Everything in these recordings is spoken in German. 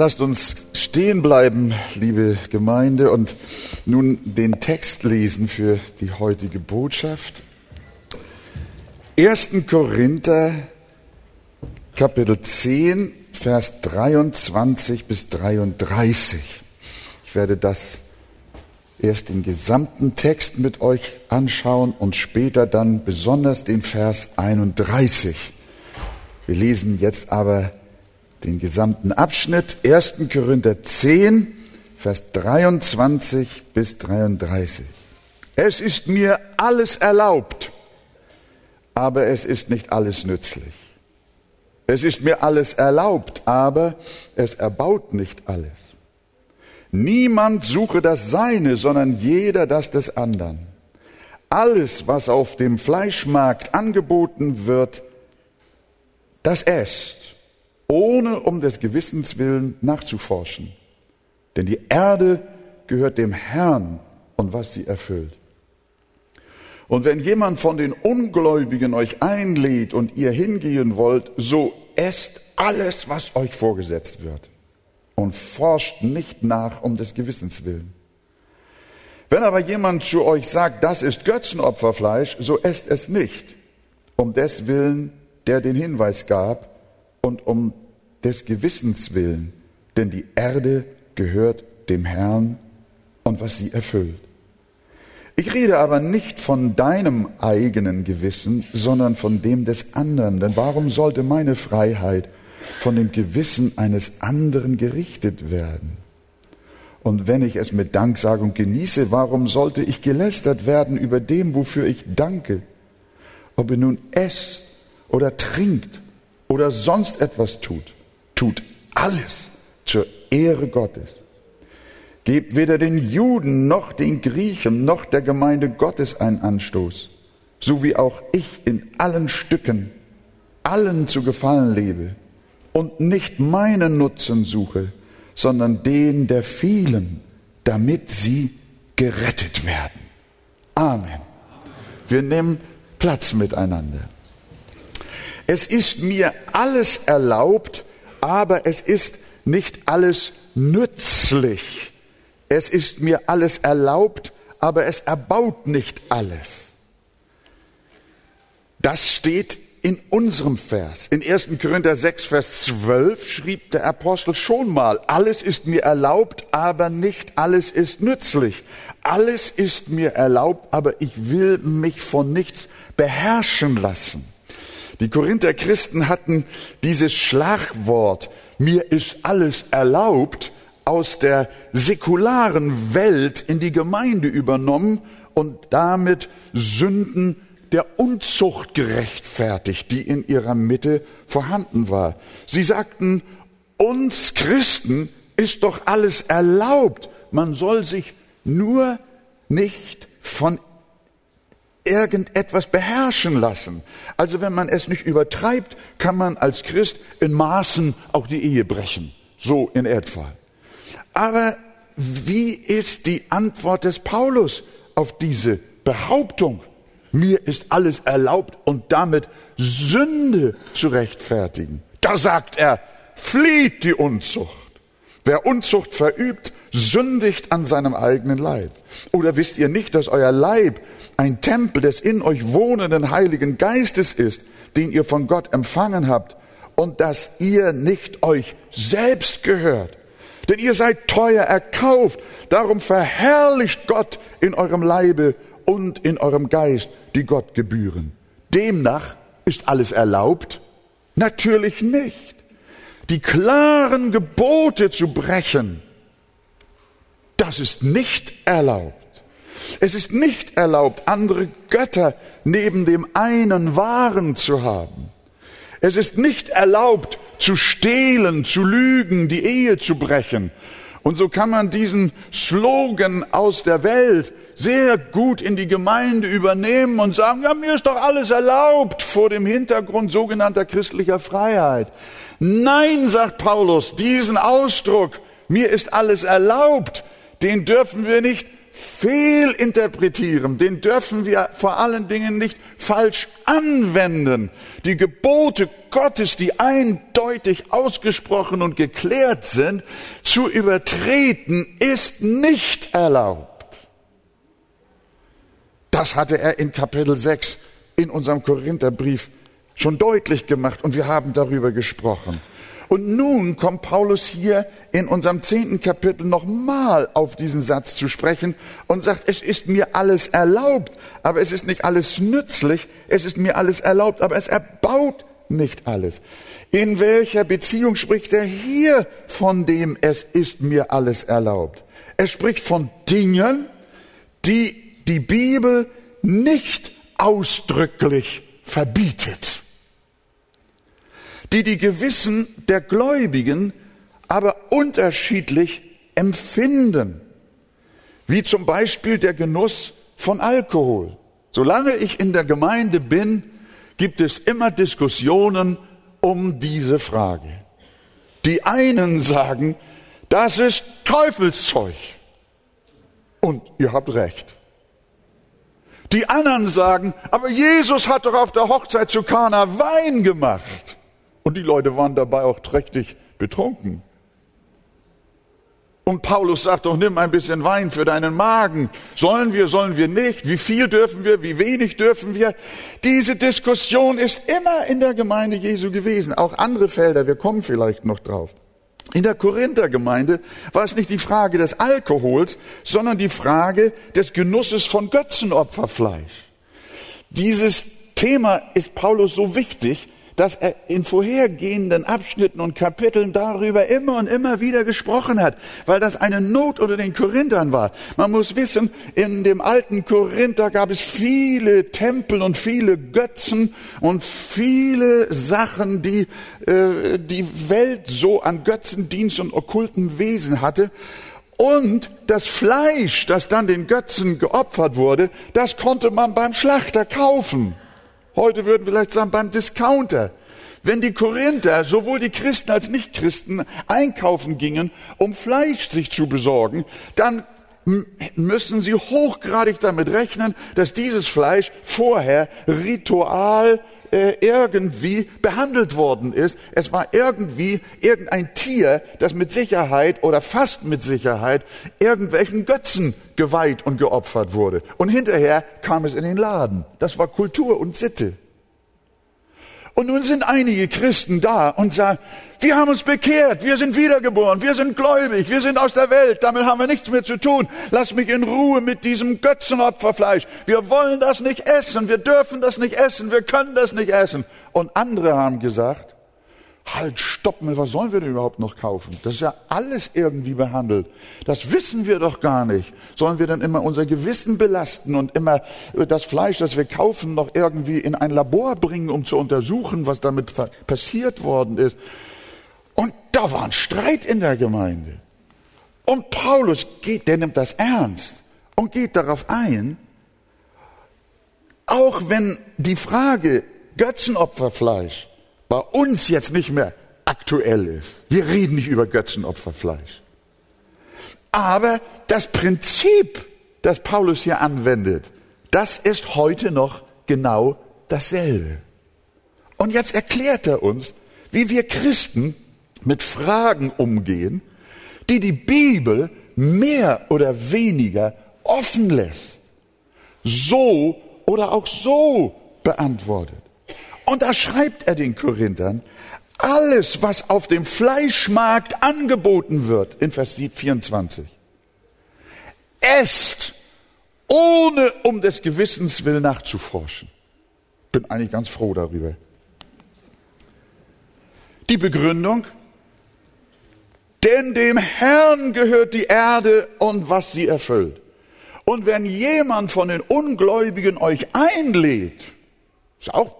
Lasst uns stehen bleiben, liebe Gemeinde, und nun den Text lesen für die heutige Botschaft. 1. Korinther, Kapitel 10, Vers 23 bis 33. Ich werde das erst den gesamten Text mit euch anschauen und später dann besonders den Vers 31. Wir lesen jetzt aber den gesamten Abschnitt 1. Korinther 10, Vers 23 bis 33. Es ist mir alles erlaubt, aber es ist nicht alles nützlich. Es ist mir alles erlaubt, aber es erbaut nicht alles. Niemand suche das Seine, sondern jeder das des anderen. Alles, was auf dem Fleischmarkt angeboten wird, das esst ohne um des Gewissens willen nachzuforschen. Denn die Erde gehört dem Herrn und was sie erfüllt. Und wenn jemand von den Ungläubigen euch einlädt und ihr hingehen wollt, so esst alles, was euch vorgesetzt wird und forscht nicht nach um des Gewissens willen. Wenn aber jemand zu euch sagt, das ist Götzenopferfleisch, so esst es nicht, um des Willen, der den Hinweis gab, und um des Gewissens willen, denn die Erde gehört dem Herrn und was sie erfüllt. Ich rede aber nicht von deinem eigenen Gewissen, sondern von dem des anderen. Denn warum sollte meine Freiheit von dem Gewissen eines anderen gerichtet werden? Und wenn ich es mit Danksagung genieße, warum sollte ich gelästert werden über dem, wofür ich danke? Ob ihr nun esst oder trinkt oder sonst etwas tut, tut alles zur Ehre Gottes. Gebt weder den Juden noch den Griechen noch der Gemeinde Gottes einen Anstoß, so wie auch ich in allen Stücken allen zu gefallen lebe und nicht meinen Nutzen suche, sondern den der vielen, damit sie gerettet werden. Amen. Wir nehmen Platz miteinander. Es ist mir alles erlaubt, aber es ist nicht alles nützlich. Es ist mir alles erlaubt, aber es erbaut nicht alles. Das steht in unserem Vers. In 1. Korinther 6, Vers 12 schrieb der Apostel schon mal, alles ist mir erlaubt, aber nicht alles ist nützlich. Alles ist mir erlaubt, aber ich will mich von nichts beherrschen lassen. Die Korinther Christen hatten dieses Schlagwort, mir ist alles erlaubt, aus der säkularen Welt in die Gemeinde übernommen und damit Sünden der Unzucht gerechtfertigt, die in ihrer Mitte vorhanden war. Sie sagten, uns Christen ist doch alles erlaubt. Man soll sich nur nicht von irgendetwas beherrschen lassen. Also wenn man es nicht übertreibt, kann man als Christ in Maßen auch die Ehe brechen. So in etwa. Aber wie ist die Antwort des Paulus auf diese Behauptung? Mir ist alles erlaubt und damit Sünde zu rechtfertigen. Da sagt er, flieht die Unzucht. Wer Unzucht verübt, sündigt an seinem eigenen Leib. Oder wisst ihr nicht, dass euer Leib ein Tempel des in euch wohnenden Heiligen Geistes ist, den ihr von Gott empfangen habt und dass ihr nicht euch selbst gehört. Denn ihr seid teuer erkauft, darum verherrlicht Gott in eurem Leibe und in eurem Geist, die Gott gebühren. Demnach ist alles erlaubt? Natürlich nicht. Die klaren Gebote zu brechen, das ist nicht erlaubt. Es ist nicht erlaubt, andere Götter neben dem einen wahren zu haben. Es ist nicht erlaubt, zu stehlen, zu lügen, die Ehe zu brechen. Und so kann man diesen Slogan aus der Welt sehr gut in die Gemeinde übernehmen und sagen, ja, mir ist doch alles erlaubt vor dem Hintergrund sogenannter christlicher Freiheit. Nein, sagt Paulus, diesen Ausdruck, mir ist alles erlaubt, den dürfen wir nicht fehlinterpretieren, den dürfen wir vor allen Dingen nicht falsch anwenden. Die Gebote Gottes, die eindeutig ausgesprochen und geklärt sind, zu übertreten, ist nicht erlaubt. Das hatte er in Kapitel 6 in unserem Korintherbrief schon deutlich gemacht und wir haben darüber gesprochen. Und nun kommt Paulus hier in unserem zehnten Kapitel nochmal auf diesen Satz zu sprechen und sagt, es ist mir alles erlaubt, aber es ist nicht alles nützlich, es ist mir alles erlaubt, aber es erbaut nicht alles. In welcher Beziehung spricht er hier von dem, es ist mir alles erlaubt? Er spricht von Dingen, die die Bibel nicht ausdrücklich verbietet die die Gewissen der Gläubigen aber unterschiedlich empfinden, wie zum Beispiel der Genuss von Alkohol. Solange ich in der Gemeinde bin, gibt es immer Diskussionen um diese Frage. Die einen sagen, das ist Teufelszeug. Und ihr habt recht. Die anderen sagen, aber Jesus hat doch auf der Hochzeit zu Kana Wein gemacht. Und die Leute waren dabei auch trächtig betrunken. Und Paulus sagt doch, nimm ein bisschen Wein für deinen Magen. Sollen wir, sollen wir nicht? Wie viel dürfen wir? Wie wenig dürfen wir? Diese Diskussion ist immer in der Gemeinde Jesu gewesen. Auch andere Felder, wir kommen vielleicht noch drauf. In der Korinthergemeinde war es nicht die Frage des Alkohols, sondern die Frage des Genusses von Götzenopferfleisch. Dieses Thema ist Paulus so wichtig, dass er in vorhergehenden Abschnitten und Kapiteln darüber immer und immer wieder gesprochen hat, weil das eine Not unter den Korinthern war. Man muss wissen, in dem alten Korinther gab es viele Tempel und viele Götzen und viele Sachen, die äh, die Welt so an Götzendienst und okkulten Wesen hatte. Und das Fleisch, das dann den Götzen geopfert wurde, das konnte man beim Schlachter kaufen. Heute würden wir vielleicht sagen beim Discounter. Wenn die Korinther, sowohl die Christen als Nichtchristen, einkaufen gingen, um Fleisch sich zu besorgen, dann müssen sie hochgradig damit rechnen, dass dieses Fleisch vorher ritual äh, irgendwie behandelt worden ist. Es war irgendwie irgendein Tier, das mit Sicherheit oder fast mit Sicherheit irgendwelchen Götzen geweiht und geopfert wurde. Und hinterher kam es in den Laden. Das war Kultur und Sitte. Und nun sind einige Christen da und sagen, wir haben uns bekehrt, wir sind wiedergeboren, wir sind gläubig, wir sind aus der Welt, damit haben wir nichts mehr zu tun. Lass mich in Ruhe mit diesem Götzenopferfleisch. Wir wollen das nicht essen, wir dürfen das nicht essen, wir können das nicht essen. Und andere haben gesagt, halt, stopp mal, was sollen wir denn überhaupt noch kaufen? Das ist ja alles irgendwie behandelt. Das wissen wir doch gar nicht. Sollen wir dann immer unser Gewissen belasten und immer das Fleisch, das wir kaufen, noch irgendwie in ein Labor bringen, um zu untersuchen, was damit passiert worden ist? Und da war ein Streit in der Gemeinde. Und Paulus geht, der nimmt das ernst und geht darauf ein, auch wenn die Frage Götzenopferfleisch bei uns jetzt nicht mehr aktuell ist. Wir reden nicht über Götzenopferfleisch. Aber das Prinzip, das Paulus hier anwendet, das ist heute noch genau dasselbe. Und jetzt erklärt er uns, wie wir Christen mit Fragen umgehen, die die Bibel mehr oder weniger offen lässt. So oder auch so beantwortet. Und da schreibt er den Korinthern, alles, was auf dem Fleischmarkt angeboten wird, in Vers 24, esst, ohne um des Gewissens will nachzuforschen. Bin eigentlich ganz froh darüber. Die Begründung, denn dem Herrn gehört die Erde und was sie erfüllt. Und wenn jemand von den Ungläubigen euch einlädt, ist auch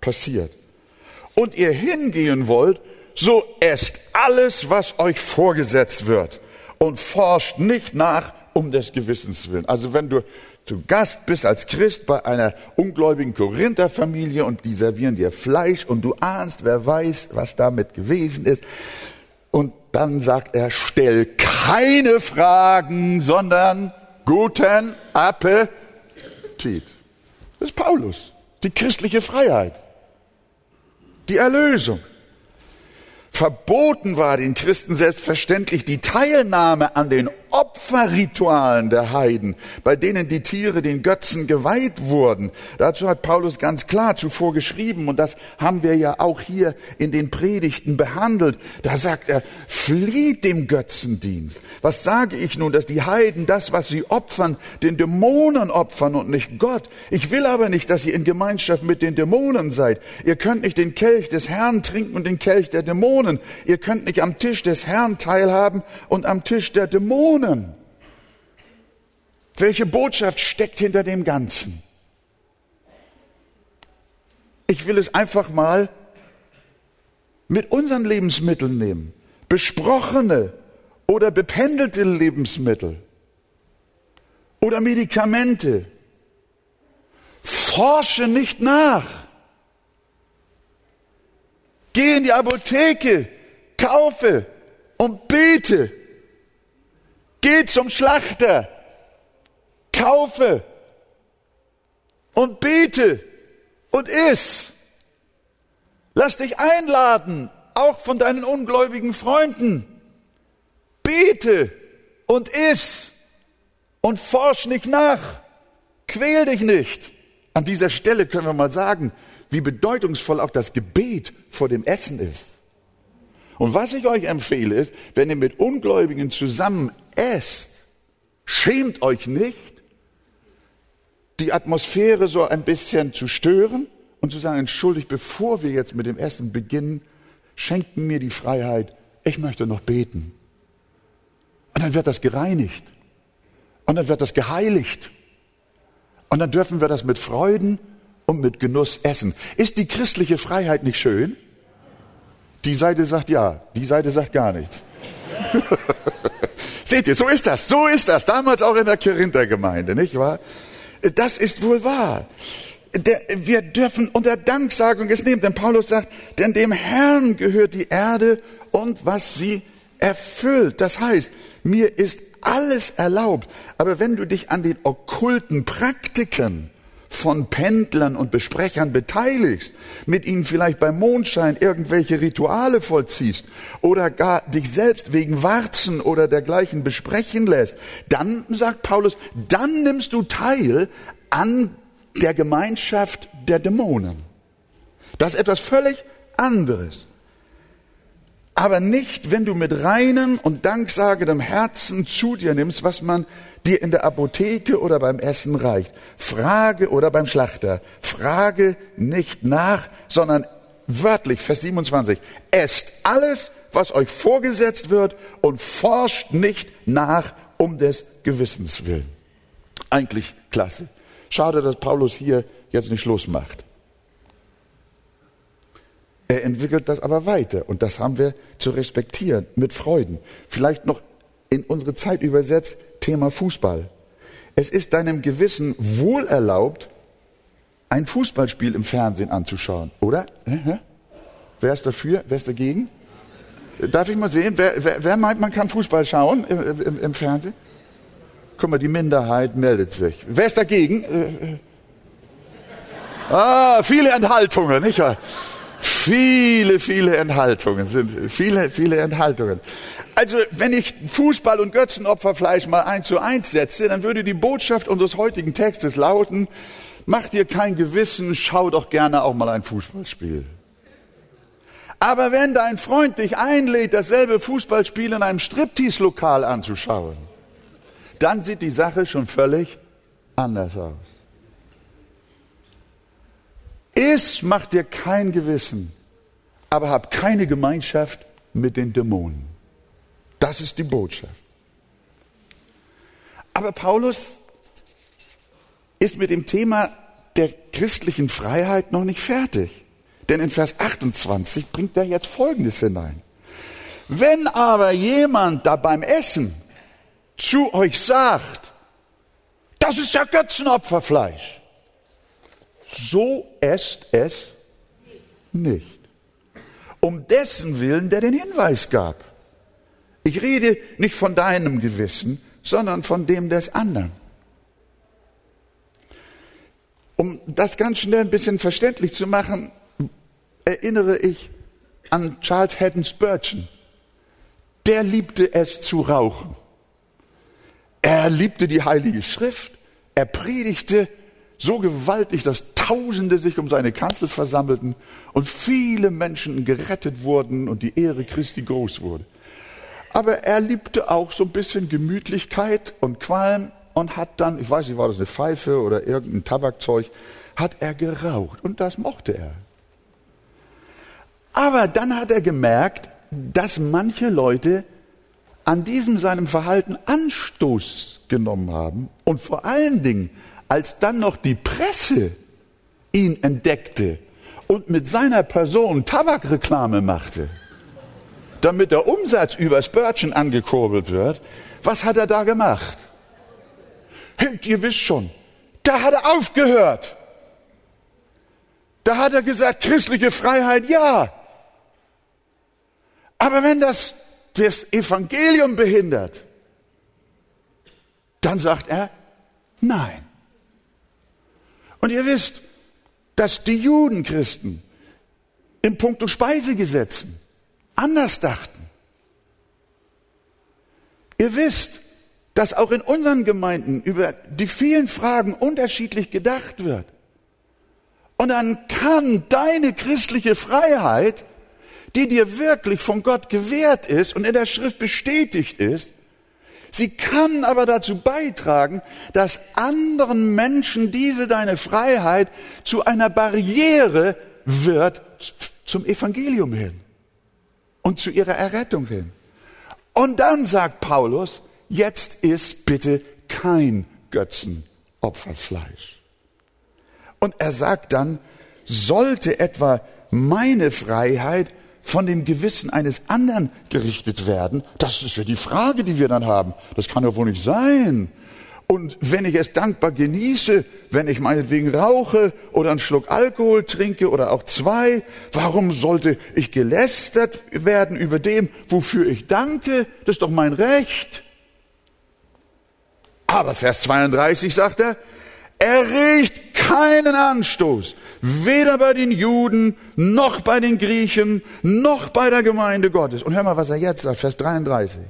passiert, und ihr hingehen wollt, so esst alles, was euch vorgesetzt wird und forscht nicht nach um des Gewissens willen. Also wenn du zu Gast bist als Christ bei einer ungläubigen Korintherfamilie und die servieren dir Fleisch und du ahnst, wer weiß, was damit gewesen ist. Und dann sagt er, stell keine Fragen, sondern Guten Appetit. Das ist Paulus. Die christliche Freiheit. Die Erlösung. Verboten war den Christen selbstverständlich die Teilnahme an den Opferritualen der Heiden, bei denen die Tiere den Götzen geweiht wurden. Dazu hat Paulus ganz klar zuvor geschrieben und das haben wir ja auch hier in den Predigten behandelt. Da sagt er, flieht dem Götzendienst. Was sage ich nun, dass die Heiden das, was sie opfern, den Dämonen opfern und nicht Gott? Ich will aber nicht, dass ihr in Gemeinschaft mit den Dämonen seid. Ihr könnt nicht den Kelch des Herrn trinken und den Kelch der Dämonen. Ihr könnt nicht am Tisch des Herrn teilhaben und am Tisch der Dämonen. Dämonen. Welche Botschaft steckt hinter dem Ganzen? Ich will es einfach mal mit unseren Lebensmitteln nehmen. Besprochene oder bependelte Lebensmittel oder Medikamente. Forsche nicht nach. Geh in die Apotheke, kaufe und bete. Geh zum Schlachter, kaufe und bete und iss. Lass dich einladen, auch von deinen ungläubigen Freunden. Bete und iss und forsch nicht nach. Quäl dich nicht. An dieser Stelle können wir mal sagen, wie bedeutungsvoll auch das Gebet vor dem Essen ist. Und was ich euch empfehle ist, wenn ihr mit Ungläubigen zusammen esst, schämt euch nicht, die Atmosphäre so ein bisschen zu stören und zu sagen, entschuldigt, bevor wir jetzt mit dem Essen beginnen, schenken mir die Freiheit, ich möchte noch beten. Und dann wird das gereinigt. Und dann wird das geheiligt. Und dann dürfen wir das mit Freuden und mit Genuss essen. Ist die christliche Freiheit nicht schön? Die Seite sagt ja, die Seite sagt gar nichts. Seht ihr, so ist das, so ist das. Damals auch in der Korinther-Gemeinde, nicht wahr? Das ist wohl wahr. Der, wir dürfen unter Danksagung es nehmen, denn Paulus sagt, denn dem Herrn gehört die Erde und was sie erfüllt. Das heißt, mir ist alles erlaubt. Aber wenn du dich an den okkulten Praktiken von Pendlern und Besprechern beteiligst, mit ihnen vielleicht beim Mondschein irgendwelche Rituale vollziehst oder gar dich selbst wegen Warzen oder dergleichen besprechen lässt, dann, sagt Paulus, dann nimmst du teil an der Gemeinschaft der Dämonen. Das ist etwas völlig anderes. Aber nicht, wenn du mit reinem und danksagendem Herzen zu dir nimmst, was man dir in der Apotheke oder beim Essen reicht. Frage oder beim Schlachter. Frage nicht nach, sondern wörtlich, Vers 27. Esst alles, was euch vorgesetzt wird und forscht nicht nach um des Gewissens willen. Eigentlich klasse. Schade, dass Paulus hier jetzt nicht Schluss macht. Er entwickelt das aber weiter und das haben wir zu respektieren mit Freuden. Vielleicht noch in unsere Zeit übersetzt, Thema Fußball. Es ist deinem Gewissen wohl erlaubt, ein Fußballspiel im Fernsehen anzuschauen, oder? Wer ist dafür? Wer ist dagegen? Darf ich mal sehen, wer, wer, wer meint, man kann Fußball schauen im, im, im, Fernsehen? Guck mal, die Minderheit meldet sich. Wer ist dagegen? Äh, äh. Ah, viele Enthaltungen, nicht wahr? Viele, viele Enthaltungen sind, viele, viele Enthaltungen. Also, wenn ich Fußball und Götzenopferfleisch mal eins zu eins setze, dann würde die Botschaft unseres heutigen Textes lauten, mach dir kein Gewissen, schau doch gerne auch mal ein Fußballspiel. Aber wenn dein Freund dich einlädt, dasselbe Fußballspiel in einem Striptease-Lokal anzuschauen, dann sieht die Sache schon völlig anders aus. Iss, mach dir kein Gewissen, aber hab keine Gemeinschaft mit den Dämonen. Das ist die Botschaft. Aber Paulus ist mit dem Thema der christlichen Freiheit noch nicht fertig. Denn in Vers 28 bringt er jetzt Folgendes hinein. Wenn aber jemand da beim Essen zu euch sagt, das ist ja Götzenopferfleisch, so esst es nicht. Um dessen Willen, der den Hinweis gab. Ich rede nicht von deinem Gewissen, sondern von dem des anderen. Um das ganz schnell ein bisschen verständlich zu machen, erinnere ich an Charles Haddon Spurgeon. Der liebte es zu rauchen. Er liebte die Heilige Schrift. Er predigte so gewaltig, dass Tausende sich um seine Kanzel versammelten und viele Menschen gerettet wurden und die Ehre Christi groß wurde. Aber er liebte auch so ein bisschen Gemütlichkeit und Qualm und hat dann, ich weiß nicht, war das eine Pfeife oder irgendein Tabakzeug, hat er geraucht und das mochte er. Aber dann hat er gemerkt, dass manche Leute an diesem seinem Verhalten Anstoß genommen haben und vor allen Dingen, als dann noch die Presse ihn entdeckte und mit seiner Person Tabakreklame machte, damit der Umsatz über Spurgeon angekurbelt wird, was hat er da gemacht? Hey, ihr wisst schon, da hat er aufgehört. Da hat er gesagt, christliche Freiheit, ja. Aber wenn das das Evangelium behindert, dann sagt er, nein. Und ihr wisst, dass die Judenchristen im Punkto Speisegesetzen anders dachten. Ihr wisst, dass auch in unseren Gemeinden über die vielen Fragen unterschiedlich gedacht wird. Und dann kann deine christliche Freiheit, die dir wirklich von Gott gewährt ist und in der Schrift bestätigt ist, sie kann aber dazu beitragen, dass anderen Menschen diese deine Freiheit zu einer Barriere wird zum Evangelium hin und zu ihrer Errettung hin. Und dann sagt Paulus, jetzt ist bitte kein Götzenopferfleisch. Und er sagt dann, sollte etwa meine Freiheit von dem Gewissen eines anderen gerichtet werden? Das ist ja die Frage, die wir dann haben. Das kann ja wohl nicht sein. Und wenn ich es dankbar genieße, wenn ich meinetwegen rauche oder einen Schluck Alkohol trinke oder auch zwei, warum sollte ich gelästert werden über dem, wofür ich danke? Das ist doch mein Recht. Aber Vers 32 sagt er, er riecht keinen Anstoß, weder bei den Juden, noch bei den Griechen, noch bei der Gemeinde Gottes. Und hör mal, was er jetzt sagt, Vers 33.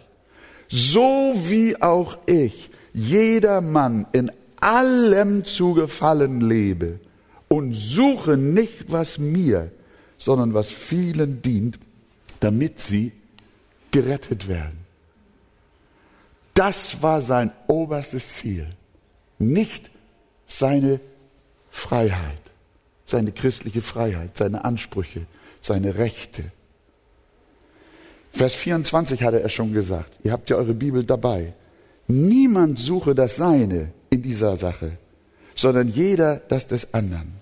So wie auch ich jeder Mann in allem zu gefallen lebe und suche nicht, was mir, sondern was vielen dient, damit sie gerettet werden. Das war sein oberstes Ziel, nicht seine Freiheit, seine christliche Freiheit, seine Ansprüche, seine Rechte. Vers 24 hatte er schon gesagt, ihr habt ja eure Bibel dabei. Niemand suche das Seine in dieser Sache, sondern jeder das des anderen.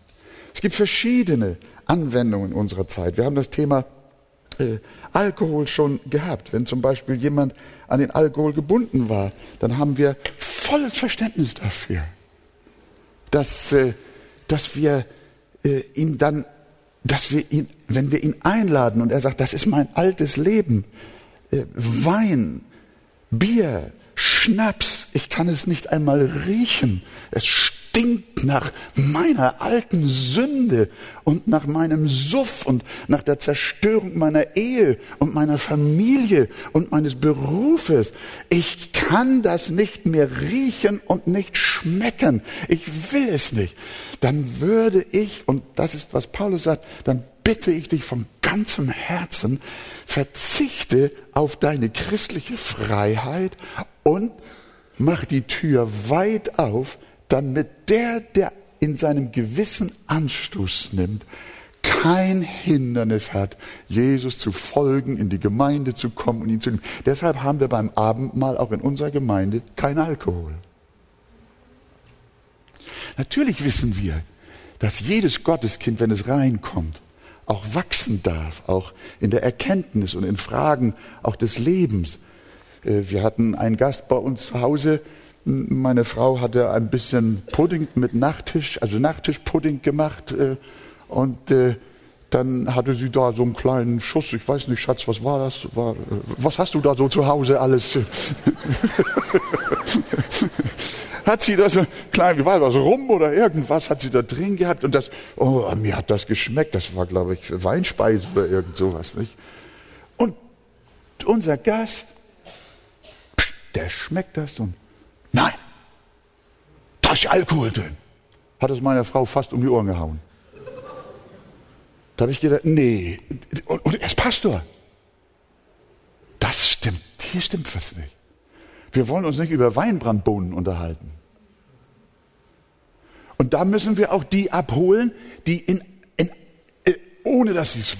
Es gibt verschiedene Anwendungen unserer Zeit. Wir haben das Thema äh, Alkohol schon gehabt. Wenn zum Beispiel jemand an den Alkohol gebunden war, dann haben wir volles Verständnis dafür, dass, äh, dass wir äh, ihm dann, dass wir ihn, wenn wir ihn einladen und er sagt, das ist mein altes Leben, äh, Wein, Bier, Schnaps, ich kann es nicht einmal riechen. Es stinkt nach meiner alten Sünde und nach meinem Suff und nach der Zerstörung meiner Ehe und meiner Familie und meines Berufes. Ich kann das nicht mehr riechen und nicht schmecken. Ich will es nicht. Dann würde ich, und das ist, was Paulus sagt, dann bitte ich dich von ganzem Herzen, verzichte auf deine christliche Freiheit und mach die Tür weit auf, damit der, der in seinem Gewissen Anstoß nimmt, kein Hindernis hat, Jesus zu folgen, in die Gemeinde zu kommen und ihn zu nehmen. Deshalb haben wir beim Abendmahl auch in unserer Gemeinde kein Alkohol. Natürlich wissen wir, dass jedes Gotteskind, wenn es reinkommt, auch wachsen darf, auch in der Erkenntnis und in Fragen auch des Lebens. Äh, wir hatten einen Gast bei uns zu Hause. Meine Frau hatte ein bisschen Pudding mit Nachtisch, also Nachtischpudding gemacht. Äh, und äh, dann hatte sie da so einen kleinen Schuss. Ich weiß nicht, Schatz, was war das? Was hast du da so zu Hause alles? hat sie da so klein, wie war das, rum oder irgendwas hat sie da drin gehabt und das, oh, mir hat das geschmeckt. Das war, glaube ich, Weinspeise oder irgend sowas, nicht? Und unser Gast, der schmeckt das und nein, da ist Alkohol drin. Hat es meiner Frau fast um die Ohren gehauen. Da habe ich gedacht, nee, und, und er ist Pastor. Das stimmt, hier stimmt was nicht. Wir wollen uns nicht über Weinbrandbohnen unterhalten. Und da müssen wir auch die abholen, die in, in, äh, ohne dass sie es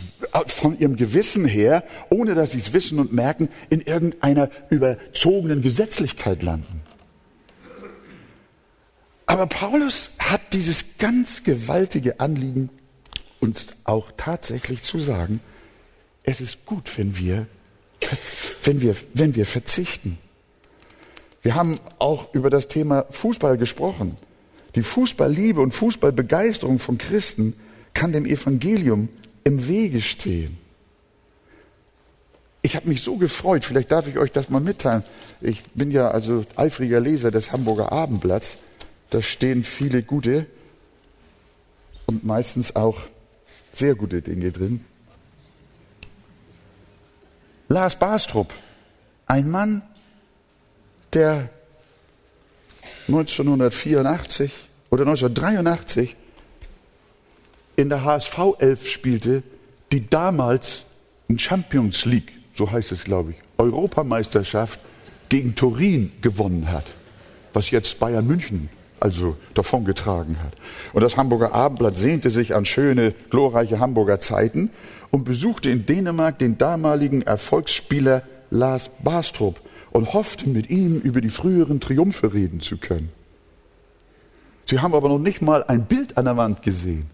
von ihrem Gewissen her, ohne dass sie es wissen und merken, in irgendeiner überzogenen Gesetzlichkeit landen. Aber Paulus hat dieses ganz gewaltige Anliegen, uns auch tatsächlich zu sagen, es ist gut, wenn wir, wenn wir, wenn wir verzichten. Wir haben auch über das Thema Fußball gesprochen. Die Fußballliebe und Fußballbegeisterung von Christen kann dem Evangelium im Wege stehen. Ich habe mich so gefreut, vielleicht darf ich euch das mal mitteilen. Ich bin ja also eifriger Leser des Hamburger Abendblatts. Da stehen viele gute und meistens auch sehr gute Dinge drin. Lars Bastrup, ein Mann, der 1984 oder 1983 in der HSV 11 spielte, die damals in Champions League, so heißt es glaube ich, Europameisterschaft gegen Turin gewonnen hat, was jetzt Bayern München also davongetragen hat. Und das Hamburger Abendblatt sehnte sich an schöne, glorreiche Hamburger Zeiten und besuchte in Dänemark den damaligen Erfolgsspieler Lars Bastrup und hoffte mit ihm über die früheren Triumphe reden zu können. Sie haben aber noch nicht mal ein Bild an der Wand gesehen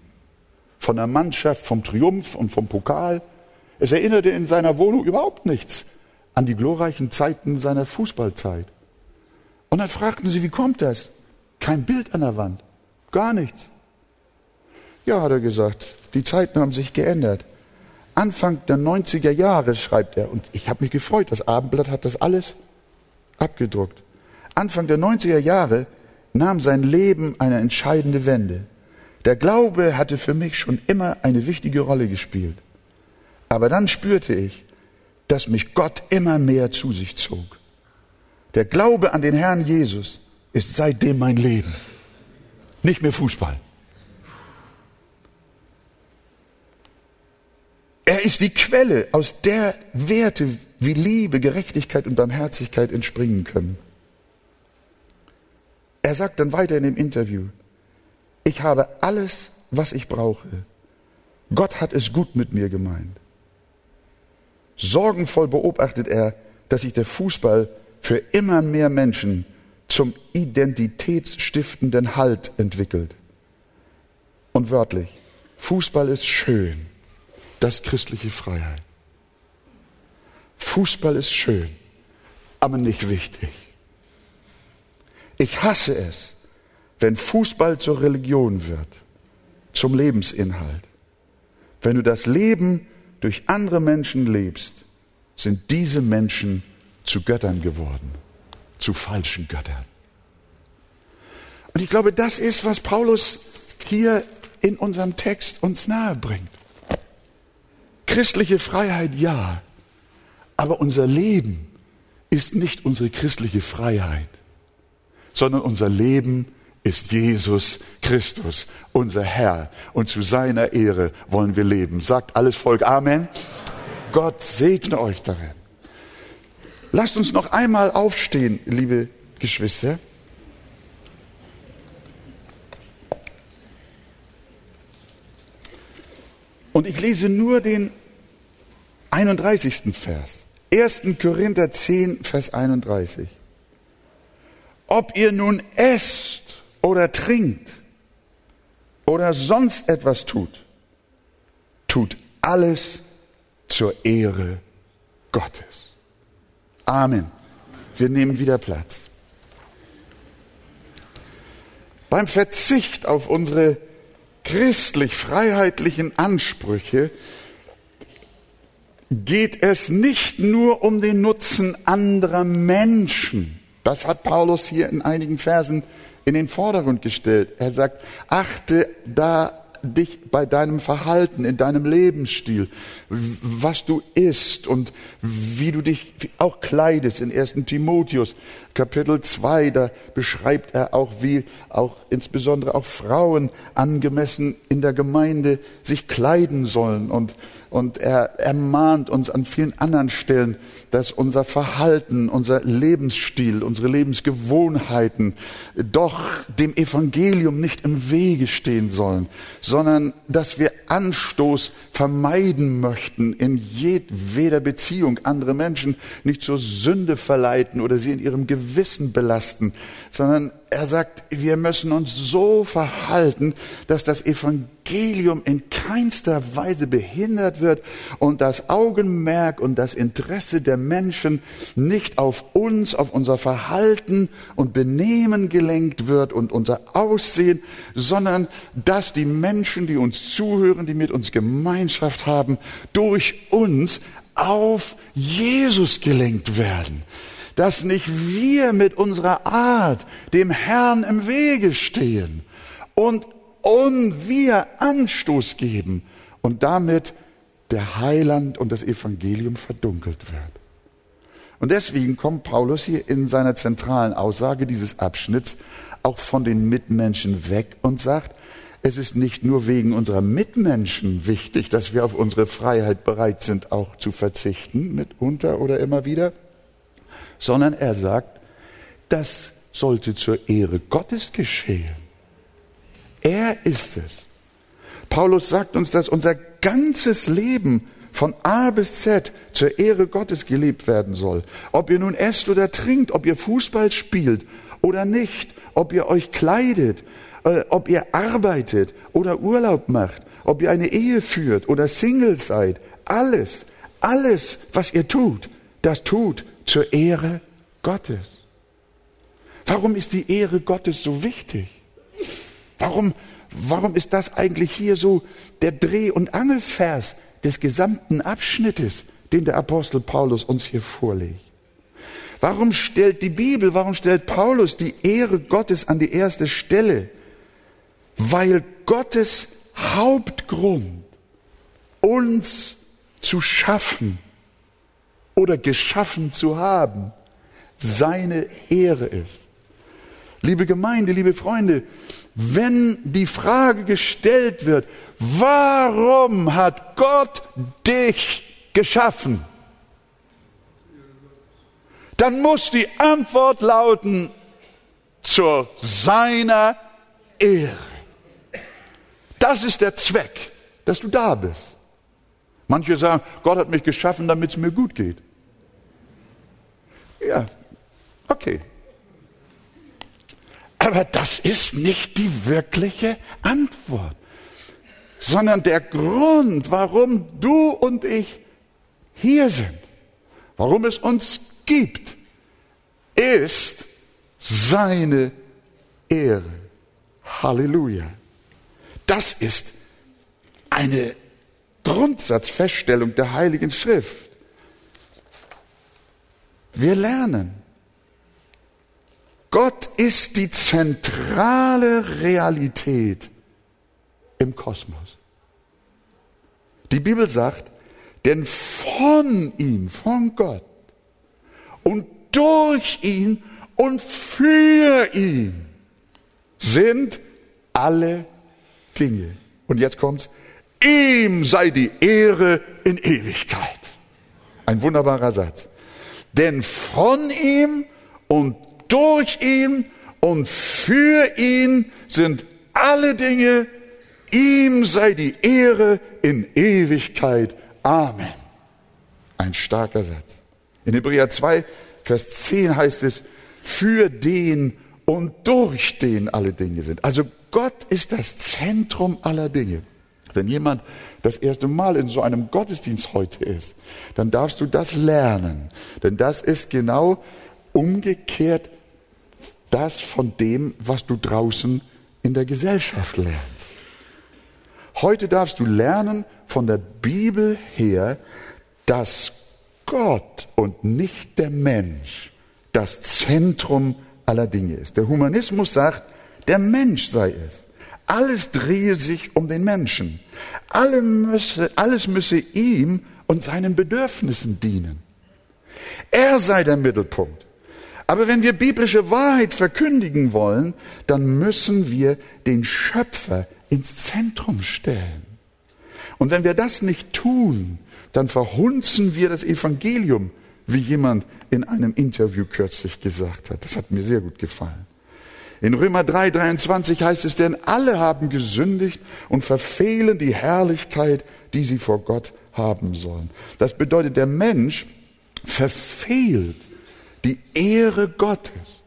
von der Mannschaft, vom Triumph und vom Pokal. Es erinnerte in seiner Wohnung überhaupt nichts an die glorreichen Zeiten seiner Fußballzeit. Und dann fragten sie, wie kommt das? Kein Bild an der Wand. Gar nichts. Ja, hat er gesagt, die Zeiten haben sich geändert. Anfang der 90er Jahre schreibt er, und ich habe mich gefreut, das Abendblatt hat das alles abgedruckt. Anfang der 90er Jahre nahm sein Leben eine entscheidende Wende. Der Glaube hatte für mich schon immer eine wichtige Rolle gespielt. Aber dann spürte ich, dass mich Gott immer mehr zu sich zog. Der Glaube an den Herrn Jesus ist seitdem mein Leben. Nicht mehr Fußball. Er ist die Quelle, aus der Werte wie Liebe, Gerechtigkeit und Barmherzigkeit entspringen können. Er sagt dann weiter in dem Interview, ich habe alles, was ich brauche. Gott hat es gut mit mir gemeint. Sorgenvoll beobachtet er, dass sich der Fußball für immer mehr Menschen zum identitätsstiftenden Halt entwickelt. Und wörtlich, Fußball ist schön, das ist christliche Freiheit. Fußball ist schön, aber nicht wichtig. Ich hasse es, wenn Fußball zur Religion wird, zum Lebensinhalt. Wenn du das Leben durch andere Menschen lebst, sind diese Menschen zu Göttern geworden zu falschen Göttern. Und ich glaube, das ist, was Paulus hier in unserem Text uns nahe bringt. Christliche Freiheit ja, aber unser Leben ist nicht unsere christliche Freiheit, sondern unser Leben ist Jesus Christus, unser Herr. Und zu seiner Ehre wollen wir leben. Sagt alles Volk Amen. Amen. Gott segne euch darin. Lasst uns noch einmal aufstehen, liebe Geschwister. Und ich lese nur den 31. Vers. 1. Korinther 10, Vers 31. Ob ihr nun esst oder trinkt oder sonst etwas tut, tut alles zur Ehre Gottes. Amen. Wir nehmen wieder Platz. Beim Verzicht auf unsere christlich-freiheitlichen Ansprüche geht es nicht nur um den Nutzen anderer Menschen. Das hat Paulus hier in einigen Versen in den Vordergrund gestellt. Er sagt, achte da dich bei deinem Verhalten, in deinem Lebensstil, was du isst und wie du dich auch kleidest. In 1. Timotheus Kapitel 2, da beschreibt er auch, wie auch insbesondere auch Frauen angemessen in der Gemeinde sich kleiden sollen und und er ermahnt uns an vielen anderen Stellen, dass unser Verhalten, unser Lebensstil, unsere Lebensgewohnheiten doch dem Evangelium nicht im Wege stehen sollen, sondern dass wir Anstoß vermeiden möchten in jedweder Beziehung, andere Menschen nicht zur Sünde verleiten oder sie in ihrem Gewissen belasten, sondern er sagt, wir müssen uns so verhalten, dass das Evangelium in keinster Weise behindert wird und das Augenmerk und das Interesse der Menschen nicht auf uns, auf unser Verhalten und Benehmen gelenkt wird und unser Aussehen, sondern dass die Menschen, die uns zuhören, die mit uns Gemeinschaft haben, durch uns auf Jesus gelenkt werden dass nicht wir mit unserer Art dem Herrn im Wege stehen und, und wir Anstoß geben und damit der Heiland und das Evangelium verdunkelt wird. Und deswegen kommt Paulus hier in seiner zentralen Aussage dieses Abschnitts auch von den Mitmenschen weg und sagt, es ist nicht nur wegen unserer Mitmenschen wichtig, dass wir auf unsere Freiheit bereit sind, auch zu verzichten, mitunter oder immer wieder, sondern er sagt, das sollte zur Ehre Gottes geschehen. Er ist es. Paulus sagt uns, dass unser ganzes Leben von A bis Z zur Ehre Gottes gelebt werden soll. Ob ihr nun esst oder trinkt, ob ihr Fußball spielt oder nicht, ob ihr euch kleidet, äh, ob ihr arbeitet oder Urlaub macht, ob ihr eine Ehe führt oder Single seid, alles, alles, was ihr tut, das tut zur Ehre Gottes. Warum ist die Ehre Gottes so wichtig? Warum, warum ist das eigentlich hier so der Dreh- und Angelvers des gesamten Abschnittes, den der Apostel Paulus uns hier vorlegt? Warum stellt die Bibel, warum stellt Paulus die Ehre Gottes an die erste Stelle? Weil Gottes Hauptgrund, uns zu schaffen, oder geschaffen zu haben, seine Ehre ist. Liebe Gemeinde, liebe Freunde, wenn die Frage gestellt wird, warum hat Gott dich geschaffen? Dann muss die Antwort lauten, zu seiner Ehre. Das ist der Zweck, dass du da bist. Manche sagen, Gott hat mich geschaffen, damit es mir gut geht. Ja, okay. Aber das ist nicht die wirkliche Antwort, sondern der Grund, warum du und ich hier sind, warum es uns gibt, ist seine Ehre. Halleluja. Das ist eine Grundsatzfeststellung der Heiligen Schrift. Wir lernen, Gott ist die zentrale Realität im Kosmos. Die Bibel sagt, denn von ihm, von Gott und durch ihn und für ihn sind alle Dinge. Und jetzt kommt's, Ihm sei die Ehre in Ewigkeit. Ein wunderbarer Satz. Denn von ihm und durch ihn und für ihn sind alle Dinge, ihm sei die Ehre in Ewigkeit. Amen. Ein starker Satz. In Hebräer 2, Vers 10 heißt es, für den und durch den alle Dinge sind. Also Gott ist das Zentrum aller Dinge. Wenn jemand das erste Mal in so einem Gottesdienst heute ist, dann darfst du das lernen. Denn das ist genau umgekehrt das von dem, was du draußen in der Gesellschaft lernst. Heute darfst du lernen von der Bibel her, dass Gott und nicht der Mensch das Zentrum aller Dinge ist. Der Humanismus sagt, der Mensch sei es. Alles drehe sich um den Menschen. Alle müsse, alles müsse ihm und seinen Bedürfnissen dienen. Er sei der Mittelpunkt. Aber wenn wir biblische Wahrheit verkündigen wollen, dann müssen wir den Schöpfer ins Zentrum stellen. Und wenn wir das nicht tun, dann verhunzen wir das Evangelium, wie jemand in einem Interview kürzlich gesagt hat. Das hat mir sehr gut gefallen. In Römer 3, 23 heißt es, denn alle haben gesündigt und verfehlen die Herrlichkeit, die sie vor Gott haben sollen. Das bedeutet, der Mensch verfehlt die Ehre Gottes.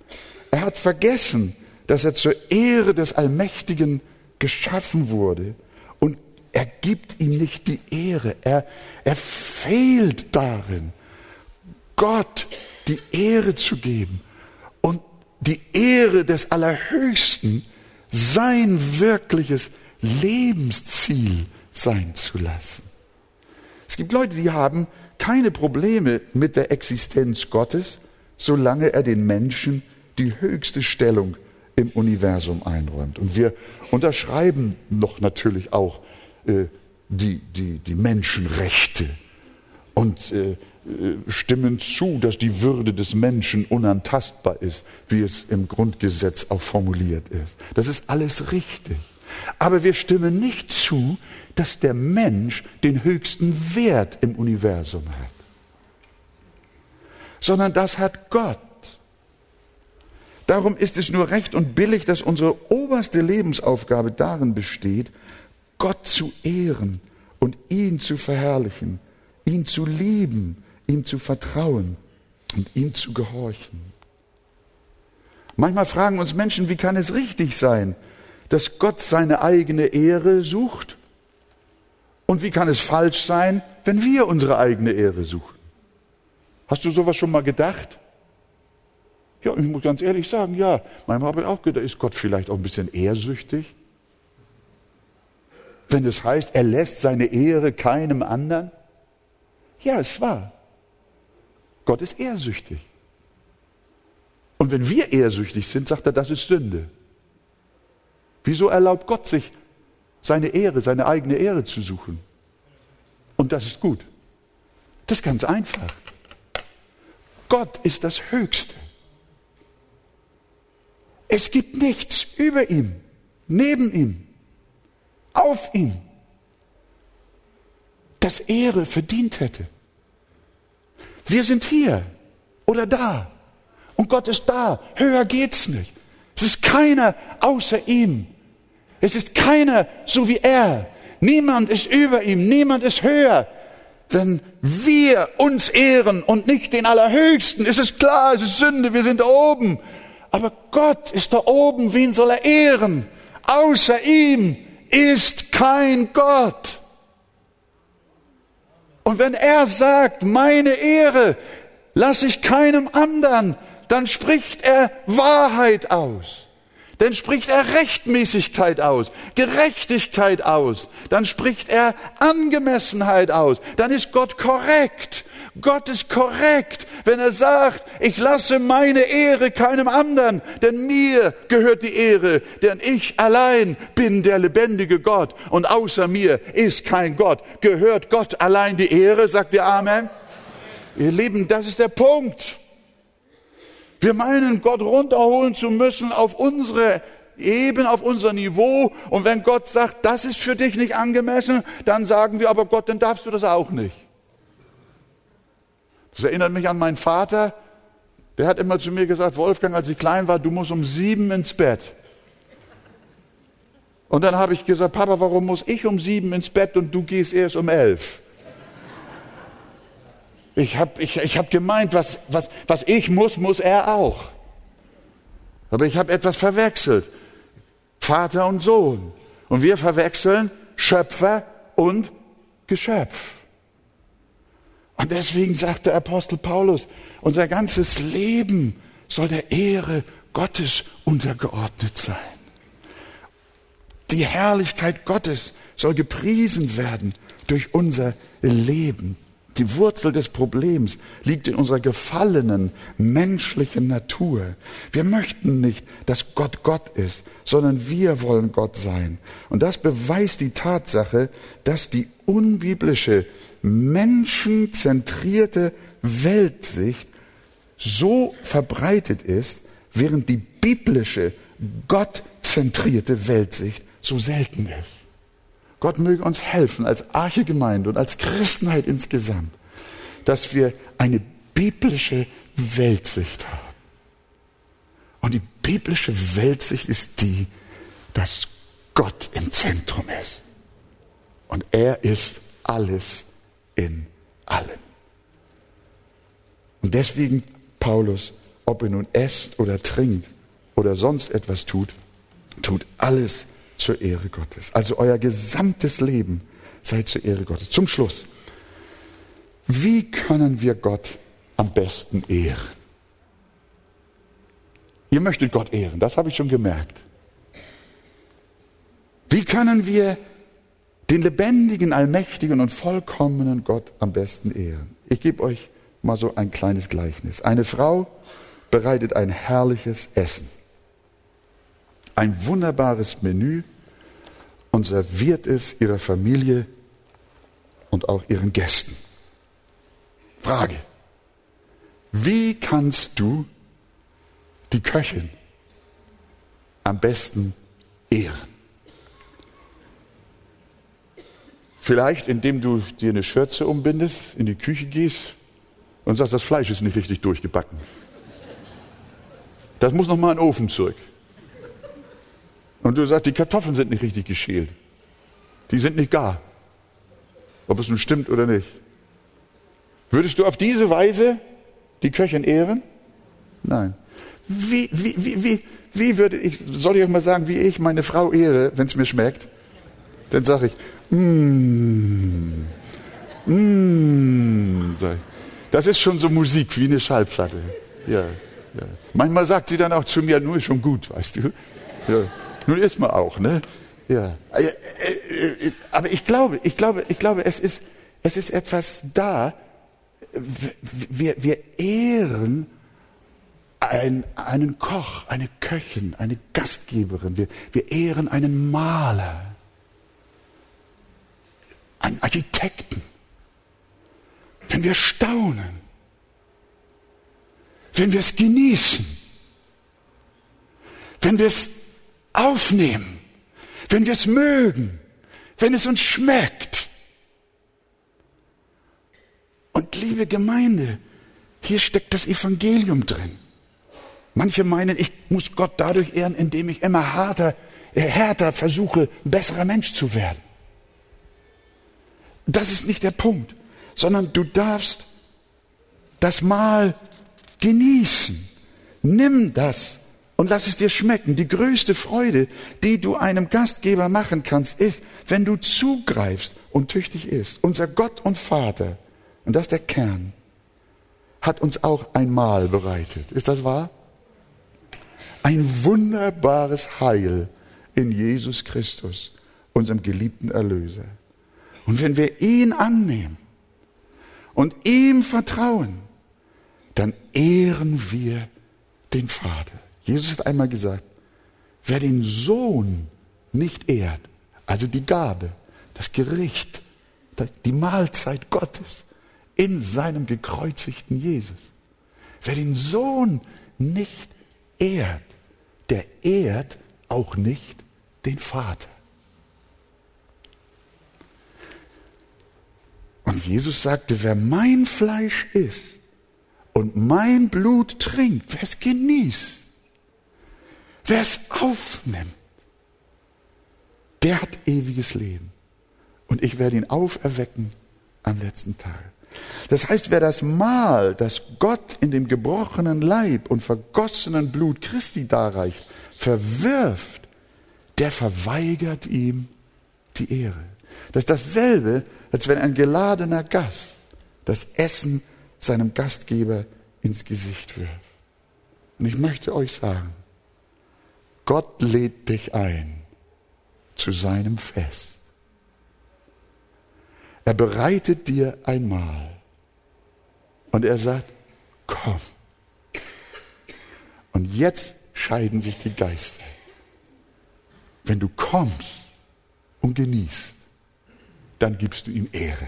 Er hat vergessen, dass er zur Ehre des Allmächtigen geschaffen wurde und er gibt ihm nicht die Ehre. Er, er fehlt darin, Gott die Ehre zu geben und die Ehre des Allerhöchsten sein wirkliches Lebensziel sein zu lassen. Es gibt Leute, die haben keine Probleme mit der Existenz Gottes, solange er den Menschen die höchste Stellung im Universum einräumt. Und wir unterschreiben noch natürlich auch äh, die, die, die Menschenrechte und äh, stimmen zu, dass die Würde des Menschen unantastbar ist, wie es im Grundgesetz auch formuliert ist. Das ist alles richtig. Aber wir stimmen nicht zu, dass der Mensch den höchsten Wert im Universum hat, sondern das hat Gott. Darum ist es nur recht und billig, dass unsere oberste Lebensaufgabe darin besteht, Gott zu ehren und ihn zu verherrlichen, ihn zu lieben, ihm zu vertrauen und ihm zu gehorchen. Manchmal fragen uns Menschen, wie kann es richtig sein, dass Gott seine eigene Ehre sucht? Und wie kann es falsch sein, wenn wir unsere eigene Ehre suchen? Hast du sowas schon mal gedacht? Ja, ich muss ganz ehrlich sagen, ja, manchmal habe ich auch gedacht, ist Gott vielleicht auch ein bisschen ehrsüchtig? Wenn es heißt, er lässt seine Ehre keinem anderen? Ja, es war. Gott ist ehrsüchtig. Und wenn wir ehrsüchtig sind, sagt er, das ist Sünde. Wieso erlaubt Gott sich seine Ehre, seine eigene Ehre zu suchen? Und das ist gut. Das ist ganz einfach. Gott ist das Höchste. Es gibt nichts über ihm, neben ihm, auf ihm, das Ehre verdient hätte. Wir sind hier oder da und Gott ist da. Höher geht's nicht. Es ist keiner außer ihm. Es ist keiner so wie er. Niemand ist über ihm, niemand ist höher. Wenn wir uns ehren und nicht den Allerhöchsten, ist es klar, es ist Sünde, wir sind da oben. Aber Gott ist da oben, wen soll er ehren? Außer ihm ist kein Gott. Und wenn er sagt, meine Ehre lasse ich keinem anderen, dann spricht er Wahrheit aus. Dann spricht er Rechtmäßigkeit aus, Gerechtigkeit aus, dann spricht er Angemessenheit aus, dann ist Gott korrekt. Gott ist korrekt, wenn er sagt, ich lasse meine Ehre keinem anderen, denn mir gehört die Ehre, denn ich allein bin der lebendige Gott und außer mir ist kein Gott. Gehört Gott allein die Ehre, sagt ihr Amen? Ihr Lieben, das ist der Punkt. Wir meinen, Gott runterholen zu müssen auf unsere Ebene, auf unser Niveau. Und wenn Gott sagt, das ist für dich nicht angemessen, dann sagen wir, aber Gott, dann darfst du das auch nicht. Das erinnert mich an meinen Vater. Der hat immer zu mir gesagt, Wolfgang, als ich klein war, du musst um sieben ins Bett. Und dann habe ich gesagt, Papa, warum muss ich um sieben ins Bett und du gehst erst um elf? Ich habe ich, ich hab gemeint, was, was, was ich muss, muss er auch. Aber ich habe etwas verwechselt. Vater und Sohn. Und wir verwechseln Schöpfer und Geschöpf. Und deswegen sagt der Apostel Paulus, unser ganzes Leben soll der Ehre Gottes untergeordnet sein. Die Herrlichkeit Gottes soll gepriesen werden durch unser Leben. Die Wurzel des Problems liegt in unserer gefallenen menschlichen Natur. Wir möchten nicht, dass Gott Gott ist, sondern wir wollen Gott sein. Und das beweist die Tatsache, dass die unbiblische, menschenzentrierte Weltsicht so verbreitet ist, während die biblische, gottzentrierte Weltsicht so selten ist. Gott möge uns helfen als Archegemeinde und als Christenheit insgesamt, dass wir eine biblische Weltsicht haben. Und die biblische Weltsicht ist die, dass Gott im Zentrum ist. Und er ist alles in allem. Und deswegen Paulus, ob er nun esst oder trinkt oder sonst etwas tut, tut alles zur Ehre Gottes. Also euer gesamtes Leben sei zur Ehre Gottes. Zum Schluss. Wie können wir Gott am besten ehren? Ihr möchtet Gott ehren, das habe ich schon gemerkt. Wie können wir den lebendigen, allmächtigen und vollkommenen Gott am besten ehren? Ich gebe euch mal so ein kleines Gleichnis. Eine Frau bereitet ein herrliches Essen, ein wunderbares Menü und serviert es ihrer Familie und auch ihren Gästen. Frage, wie kannst du die Köchin am besten ehren? Vielleicht, indem du dir eine Schürze umbindest, in die Küche gehst und sagst, das Fleisch ist nicht richtig durchgebacken. Das muss noch mal in den Ofen zurück. Und du sagst, die Kartoffeln sind nicht richtig geschält. Die sind nicht gar. Ob es nun stimmt oder nicht. Würdest du auf diese Weise die Köchin ehren? Nein. Wie, wie, wie, wie, wie würde ich, soll ich euch mal sagen, wie ich meine Frau ehre, wenn es mir schmeckt? Dann sage ich, mmm, das ist schon so Musik wie eine Schallplatte. Ja, ja. Manchmal sagt sie dann auch zu mir, nur ist schon gut, weißt du. Ja. Nun ist man auch, ne? Ja. Äh, äh, äh, aber ich glaube, ich glaube, ich glaube, es ist, es ist etwas da. Wir, wir ehren ein, einen Koch, eine Köchin, eine Gastgeberin. Wir, wir ehren einen Maler, einen Architekten. Wenn wir staunen, wenn wir es genießen, wenn wir es aufnehmen, wenn wir es mögen, wenn es uns schmeckt. Und liebe Gemeinde, hier steckt das Evangelium drin. Manche meinen, ich muss Gott dadurch ehren, indem ich immer härter, äh, härter versuche, ein besserer Mensch zu werden. Das ist nicht der Punkt, sondern du darfst das Mal genießen. Nimm das und lass es dir schmecken. Die größte Freude, die du einem Gastgeber machen kannst, ist, wenn du zugreifst und tüchtig isst. Unser Gott und Vater, und das ist der Kern, hat uns auch ein Mahl bereitet. Ist das wahr? Ein wunderbares Heil in Jesus Christus, unserem geliebten Erlöser. Und wenn wir ihn annehmen und ihm vertrauen, dann ehren wir den Vater. Jesus hat einmal gesagt, wer den Sohn nicht ehrt, also die Gabe, das Gericht, die Mahlzeit Gottes in seinem gekreuzigten Jesus, wer den Sohn nicht ehrt, der ehrt auch nicht den Vater. Und Jesus sagte, wer mein Fleisch isst und mein Blut trinkt, wer es genießt, Wer es aufnimmt, der hat ewiges Leben. Und ich werde ihn auferwecken am letzten Tag. Das heißt, wer das Mahl, das Gott in dem gebrochenen Leib und vergossenen Blut Christi darreicht, verwirft, der verweigert ihm die Ehre. Das ist dasselbe, als wenn ein geladener Gast das Essen seinem Gastgeber ins Gesicht wirft. Und ich möchte euch sagen, Gott lädt dich ein, zu seinem Fest. Er bereitet dir ein Mahl und er sagt, komm. Und jetzt scheiden sich die Geister. Wenn du kommst und genießt, dann gibst du ihm Ehre.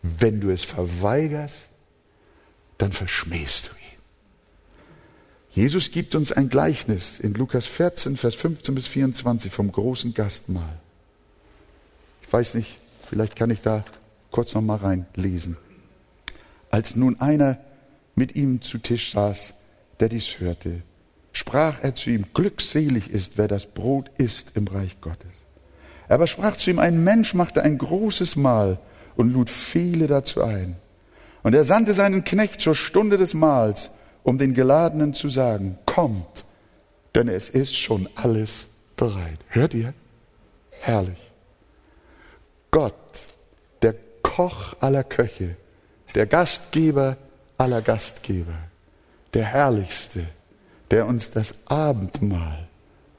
Wenn du es verweigerst, dann verschmähst du ihn. Jesus gibt uns ein Gleichnis in Lukas 14, Vers 15 bis 24 vom großen Gastmahl. Ich weiß nicht, vielleicht kann ich da kurz noch mal reinlesen. Als nun einer mit ihm zu Tisch saß, der dies hörte, sprach er zu ihm, glückselig ist, wer das Brot isst im Reich Gottes. Er aber sprach zu ihm, ein Mensch machte ein großes Mahl und lud viele dazu ein. Und er sandte seinen Knecht zur Stunde des Mahls, um den Geladenen zu sagen, kommt, denn es ist schon alles bereit. Hört ihr? Herrlich. Gott, der Koch aller Köche, der Gastgeber aller Gastgeber, der Herrlichste, der uns das Abendmahl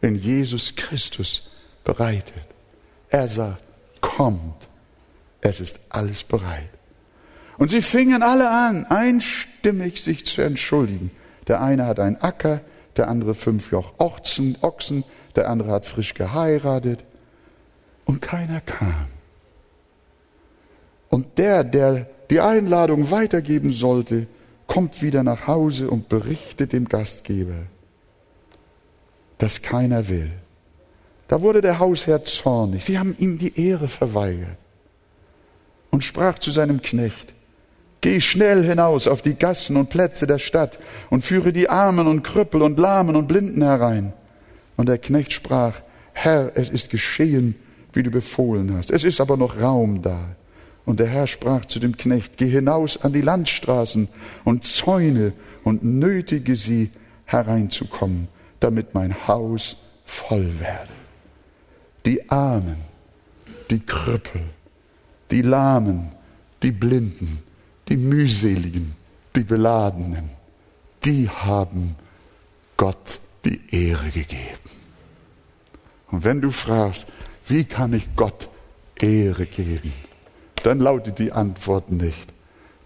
in Jesus Christus bereitet. Er sagt, kommt, es ist alles bereit. Und sie fingen alle an, einstimmig sich zu entschuldigen. Der eine hat einen Acker, der andere fünf Joch Ochsen, Ochsen, der andere hat frisch geheiratet. Und keiner kam. Und der, der die Einladung weitergeben sollte, kommt wieder nach Hause und berichtet dem Gastgeber, dass keiner will. Da wurde der Hausherr zornig. Sie haben ihm die Ehre verweigert und sprach zu seinem Knecht, Geh schnell hinaus auf die Gassen und Plätze der Stadt und führe die Armen und Krüppel und Lahmen und Blinden herein. Und der Knecht sprach, Herr, es ist geschehen, wie du befohlen hast. Es ist aber noch Raum da. Und der Herr sprach zu dem Knecht, geh hinaus an die Landstraßen und Zäune und nötige sie hereinzukommen, damit mein Haus voll werde. Die Armen, die Krüppel, die Lahmen, die Blinden, die Mühseligen, die Beladenen, die haben Gott die Ehre gegeben. Und wenn du fragst, wie kann ich Gott Ehre geben, dann lautet die Antwort nicht,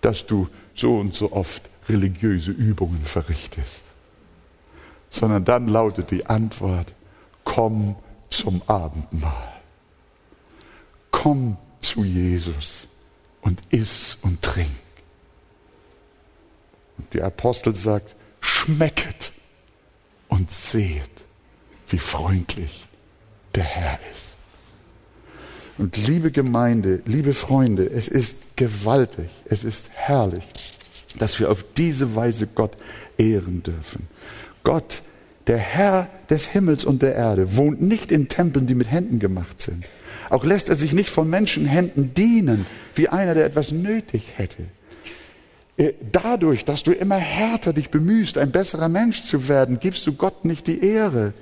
dass du so und so oft religiöse Übungen verrichtest, sondern dann lautet die Antwort, komm zum Abendmahl. Komm zu Jesus und iss und trink. Und der Apostel sagt, schmecket und seht, wie freundlich der Herr ist. Und liebe Gemeinde, liebe Freunde, es ist gewaltig, es ist herrlich, dass wir auf diese Weise Gott ehren dürfen. Gott, der Herr des Himmels und der Erde, wohnt nicht in Tempeln, die mit Händen gemacht sind. Auch lässt er sich nicht von Menschenhänden dienen, wie einer, der etwas nötig hätte. Äh, dadurch, dass du immer härter dich bemühst, ein besserer Mensch zu werden, gibst du Gott nicht die Ehre,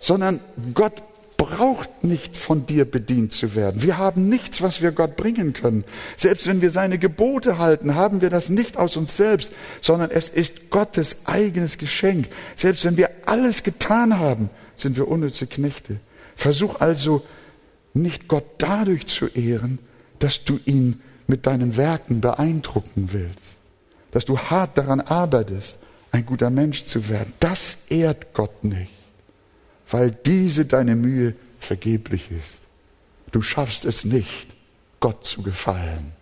sondern Gott braucht nicht von dir bedient zu werden. Wir haben nichts, was wir Gott bringen können. Selbst wenn wir seine Gebote halten, haben wir das nicht aus uns selbst, sondern es ist Gottes eigenes Geschenk. Selbst wenn wir alles getan haben, sind wir unnütze Knechte. Versuch also nicht Gott dadurch zu ehren, dass du ihn mit deinen Werken beeindrucken willst, dass du hart daran arbeitest, ein guter Mensch zu werden. Das ehrt Gott nicht weil diese deine Mühe vergeblich ist. Du schaffst es nicht, Gott zu gefallen.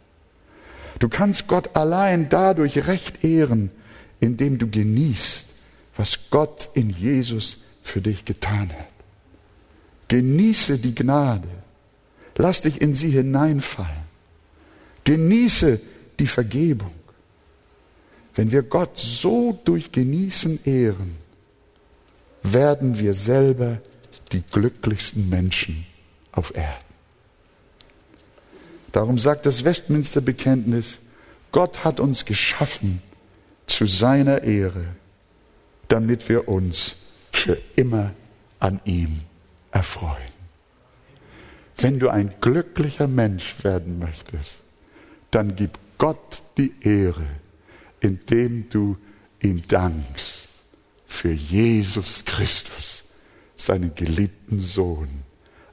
Du kannst Gott allein dadurch recht ehren, indem du genießt, was Gott in Jesus für dich getan hat. Genieße die Gnade. Lass dich in sie hineinfallen. Genieße die Vergebung. Wenn wir Gott so durch Genießen ehren, werden wir selber die glücklichsten Menschen auf Erden. Darum sagt das Westminster Bekenntnis, Gott hat uns geschaffen zu seiner Ehre, damit wir uns für immer an ihm erfreuen. Wenn du ein glücklicher Mensch werden möchtest, dann gib Gott die Ehre, indem du ihm dankst für Jesus Christus, seinen geliebten Sohn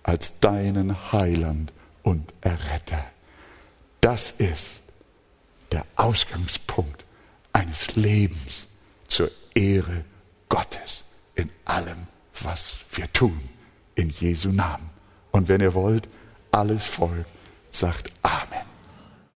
als deinen Heiland und Erretter. Das ist der Ausgangspunkt eines Lebens zur Ehre Gottes in allem, was wir tun, in Jesu Namen. Und wenn ihr wollt, alles Volk sagt Amen.